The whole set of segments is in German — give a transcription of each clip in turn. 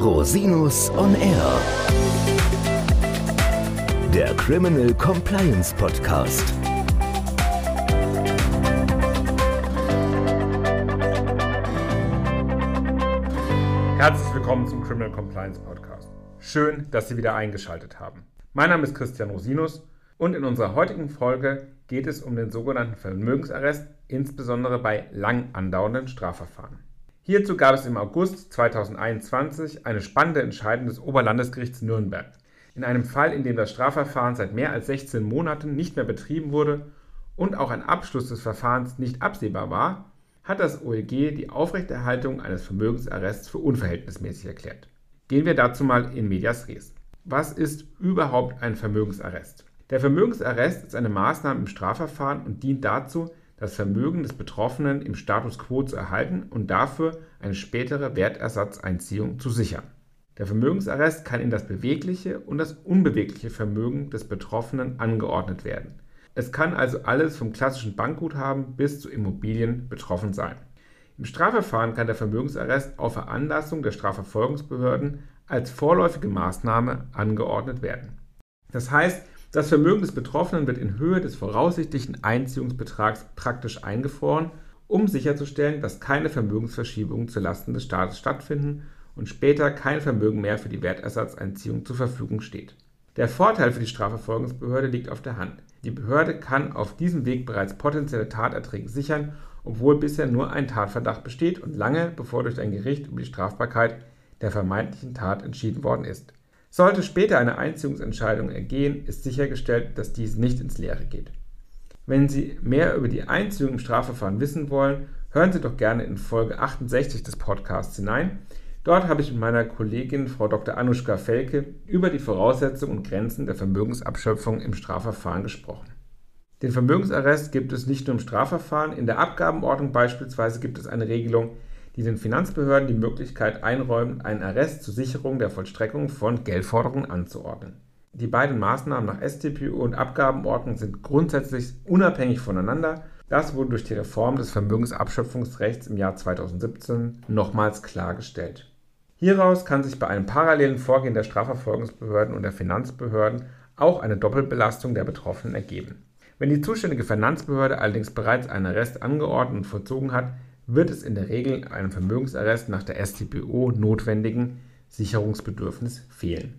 Rosinus on Air. Der Criminal Compliance Podcast. Herzlich willkommen zum Criminal Compliance Podcast. Schön, dass Sie wieder eingeschaltet haben. Mein Name ist Christian Rosinus und in unserer heutigen Folge geht es um den sogenannten Vermögensarrest, insbesondere bei lang andauernden Strafverfahren. Hierzu gab es im August 2021 eine spannende Entscheidung des Oberlandesgerichts Nürnberg. In einem Fall, in dem das Strafverfahren seit mehr als 16 Monaten nicht mehr betrieben wurde und auch ein Abschluss des Verfahrens nicht absehbar war, hat das OLG die Aufrechterhaltung eines Vermögensarrests für unverhältnismäßig erklärt. Gehen wir dazu mal in medias res. Was ist überhaupt ein Vermögensarrest? Der Vermögensarrest ist eine Maßnahme im Strafverfahren und dient dazu, das Vermögen des Betroffenen im Status quo zu erhalten und dafür eine spätere Wertersatzeinziehung zu sichern. Der Vermögensarrest kann in das bewegliche und das unbewegliche Vermögen des Betroffenen angeordnet werden. Es kann also alles vom klassischen Bankguthaben bis zu Immobilien betroffen sein. Im Strafverfahren kann der Vermögensarrest auf Veranlassung der Strafverfolgungsbehörden als vorläufige Maßnahme angeordnet werden. Das heißt, das Vermögen des Betroffenen wird in Höhe des voraussichtlichen Einziehungsbetrags praktisch eingefroren, um sicherzustellen, dass keine Vermögensverschiebungen zulasten des Staates stattfinden und später kein Vermögen mehr für die Wertersatzeinziehung zur Verfügung steht. Der Vorteil für die Strafverfolgungsbehörde liegt auf der Hand. Die Behörde kann auf diesem Weg bereits potenzielle Taterträge sichern, obwohl bisher nur ein Tatverdacht besteht und lange bevor durch ein Gericht über die Strafbarkeit der vermeintlichen Tat entschieden worden ist. Sollte später eine Einziehungsentscheidung ergehen, ist sichergestellt, dass dies nicht ins Leere geht. Wenn Sie mehr über die Einziehung im Strafverfahren wissen wollen, hören Sie doch gerne in Folge 68 des Podcasts hinein. Dort habe ich mit meiner Kollegin Frau Dr. Anushka Felke über die Voraussetzungen und Grenzen der Vermögensabschöpfung im Strafverfahren gesprochen. Den Vermögensarrest gibt es nicht nur im Strafverfahren, in der Abgabenordnung beispielsweise gibt es eine Regelung, die den Finanzbehörden die Möglichkeit einräumen, einen Arrest zur Sicherung der Vollstreckung von Geldforderungen anzuordnen. Die beiden Maßnahmen nach StPO und Abgabenordnung sind grundsätzlich unabhängig voneinander. Das wurde durch die Reform des Vermögensabschöpfungsrechts im Jahr 2017 nochmals klargestellt. Hieraus kann sich bei einem parallelen Vorgehen der Strafverfolgungsbehörden und der Finanzbehörden auch eine Doppelbelastung der Betroffenen ergeben. Wenn die zuständige Finanzbehörde allerdings bereits einen Arrest angeordnet und vollzogen hat, wird es in der Regel einem Vermögensarrest nach der StPO notwendigen Sicherungsbedürfnis fehlen.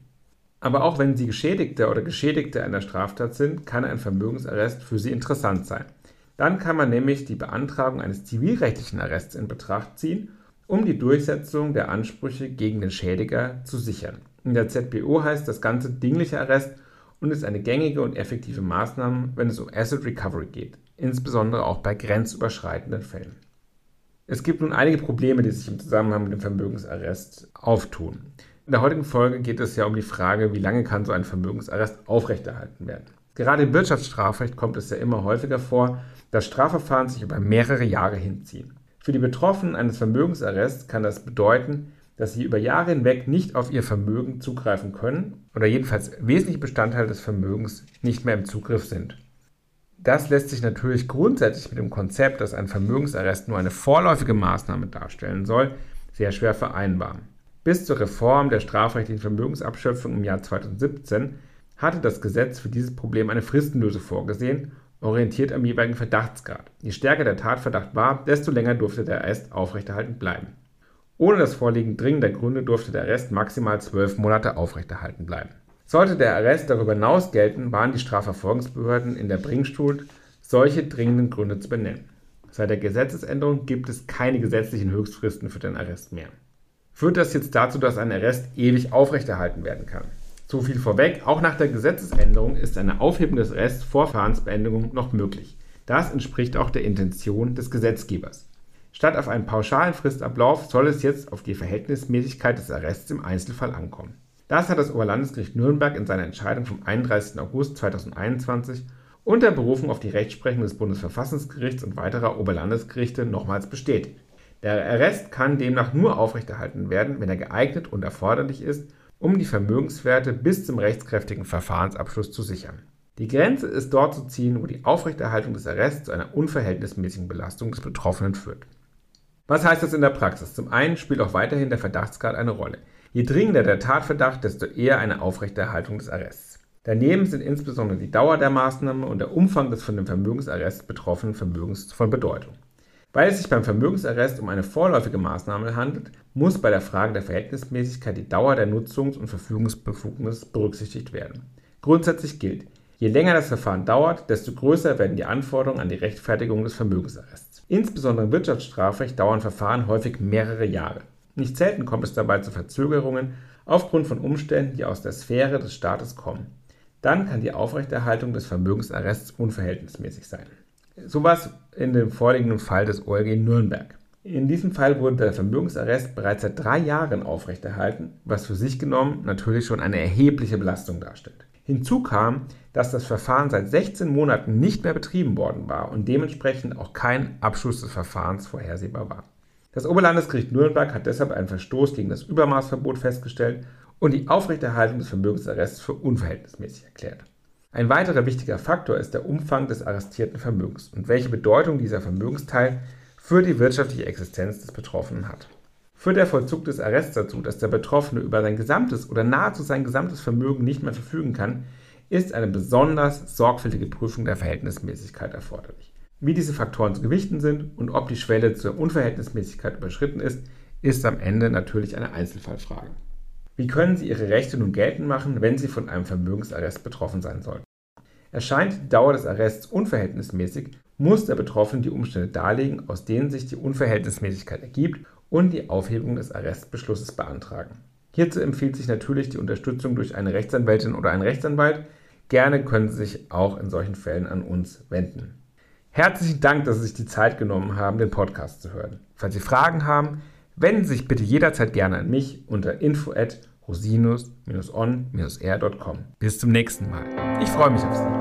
Aber auch wenn Sie Geschädigter oder Geschädigte einer Straftat sind, kann ein Vermögensarrest für Sie interessant sein. Dann kann man nämlich die Beantragung eines zivilrechtlichen Arrests in Betracht ziehen, um die Durchsetzung der Ansprüche gegen den Schädiger zu sichern. In der ZPO heißt das Ganze dinglicher Arrest und ist eine gängige und effektive Maßnahme, wenn es um Asset Recovery geht, insbesondere auch bei grenzüberschreitenden Fällen. Es gibt nun einige Probleme, die sich im Zusammenhang mit dem Vermögensarrest auftun. In der heutigen Folge geht es ja um die Frage, wie lange kann so ein Vermögensarrest aufrechterhalten werden. Gerade im Wirtschaftsstrafrecht kommt es ja immer häufiger vor, dass Strafverfahren sich über mehrere Jahre hinziehen. Für die Betroffenen eines Vermögensarrests kann das bedeuten, dass sie über Jahre hinweg nicht auf ihr Vermögen zugreifen können oder jedenfalls wesentliche Bestandteile des Vermögens nicht mehr im Zugriff sind. Das lässt sich natürlich grundsätzlich mit dem Konzept, dass ein Vermögensarrest nur eine vorläufige Maßnahme darstellen soll, sehr schwer vereinbaren. Bis zur Reform der strafrechtlichen Vermögensabschöpfung im Jahr 2017 hatte das Gesetz für dieses Problem eine Fristenlöse vorgesehen, orientiert am jeweiligen Verdachtsgrad. Je stärker der Tatverdacht war, desto länger durfte der Arrest aufrechterhalten bleiben. Ohne das Vorliegen dringender Gründe durfte der Arrest maximal zwölf Monate aufrechterhalten bleiben. Sollte der Arrest darüber hinaus gelten, waren die Strafverfolgungsbehörden in der Bringschuld, solche dringenden Gründe zu benennen. Seit der Gesetzesänderung gibt es keine gesetzlichen Höchstfristen für den Arrest mehr. Führt das jetzt dazu, dass ein Arrest ewig aufrechterhalten werden kann? So viel vorweg, auch nach der Gesetzesänderung ist eine Aufhebung des Arrests vor Verfahrensbeendigung noch möglich. Das entspricht auch der Intention des Gesetzgebers. Statt auf einen pauschalen Fristablauf soll es jetzt auf die Verhältnismäßigkeit des Arrests im Einzelfall ankommen. Das hat das Oberlandesgericht Nürnberg in seiner Entscheidung vom 31. August 2021 unter Berufung auf die Rechtsprechung des Bundesverfassungsgerichts und weiterer Oberlandesgerichte nochmals bestätigt. Der Arrest kann demnach nur aufrechterhalten werden, wenn er geeignet und erforderlich ist, um die Vermögenswerte bis zum rechtskräftigen Verfahrensabschluss zu sichern. Die Grenze ist dort zu ziehen, wo die Aufrechterhaltung des Arrests zu einer unverhältnismäßigen Belastung des Betroffenen führt. Was heißt das in der Praxis? Zum einen spielt auch weiterhin der Verdachtsgrad eine Rolle. Je dringender der Tatverdacht, desto eher eine Aufrechterhaltung des Arrests. Daneben sind insbesondere die Dauer der Maßnahme und der Umfang des von dem Vermögensarrest betroffenen Vermögens von Bedeutung. Weil es sich beim Vermögensarrest um eine vorläufige Maßnahme handelt, muss bei der Frage der Verhältnismäßigkeit die Dauer der Nutzungs- und Verfügungsbefugnis berücksichtigt werden. Grundsätzlich gilt, je länger das Verfahren dauert, desto größer werden die Anforderungen an die Rechtfertigung des Vermögensarrests. Insbesondere im Wirtschaftsstrafrecht dauern Verfahren häufig mehrere Jahre. Nicht selten kommt es dabei zu Verzögerungen aufgrund von Umständen, die aus der Sphäre des Staates kommen. Dann kann die Aufrechterhaltung des Vermögensarrests unverhältnismäßig sein. So war in dem vorliegenden Fall des OLG Nürnberg. In diesem Fall wurde der Vermögensarrest bereits seit drei Jahren aufrechterhalten, was für sich genommen natürlich schon eine erhebliche Belastung darstellt. Hinzu kam, dass das Verfahren seit 16 Monaten nicht mehr betrieben worden war und dementsprechend auch kein Abschluss des Verfahrens vorhersehbar war. Das Oberlandesgericht Nürnberg hat deshalb einen Verstoß gegen das Übermaßverbot festgestellt und die Aufrechterhaltung des Vermögensarrests für unverhältnismäßig erklärt. Ein weiterer wichtiger Faktor ist der Umfang des arrestierten Vermögens und welche Bedeutung dieser Vermögensteil für die wirtschaftliche Existenz des Betroffenen hat. Führt der Vollzug des Arrests dazu, dass der Betroffene über sein gesamtes oder nahezu sein gesamtes Vermögen nicht mehr verfügen kann, ist eine besonders sorgfältige Prüfung der Verhältnismäßigkeit erforderlich. Wie diese Faktoren zu gewichten sind und ob die Schwelle zur Unverhältnismäßigkeit überschritten ist, ist am Ende natürlich eine Einzelfallfrage. Wie können Sie Ihre Rechte nun geltend machen, wenn Sie von einem Vermögensarrest betroffen sein sollten? Erscheint die Dauer des Arrests unverhältnismäßig, muss der Betroffene die Umstände darlegen, aus denen sich die Unverhältnismäßigkeit ergibt und die Aufhebung des Arrestbeschlusses beantragen. Hierzu empfiehlt sich natürlich die Unterstützung durch eine Rechtsanwältin oder einen Rechtsanwalt. Gerne können Sie sich auch in solchen Fällen an uns wenden. Herzlichen Dank, dass Sie sich die Zeit genommen haben, den Podcast zu hören. Falls Sie Fragen haben, wenden Sie sich bitte jederzeit gerne an mich unter info@ rosinus-on-r.com. Bis zum nächsten Mal. Ich freue mich auf Sie.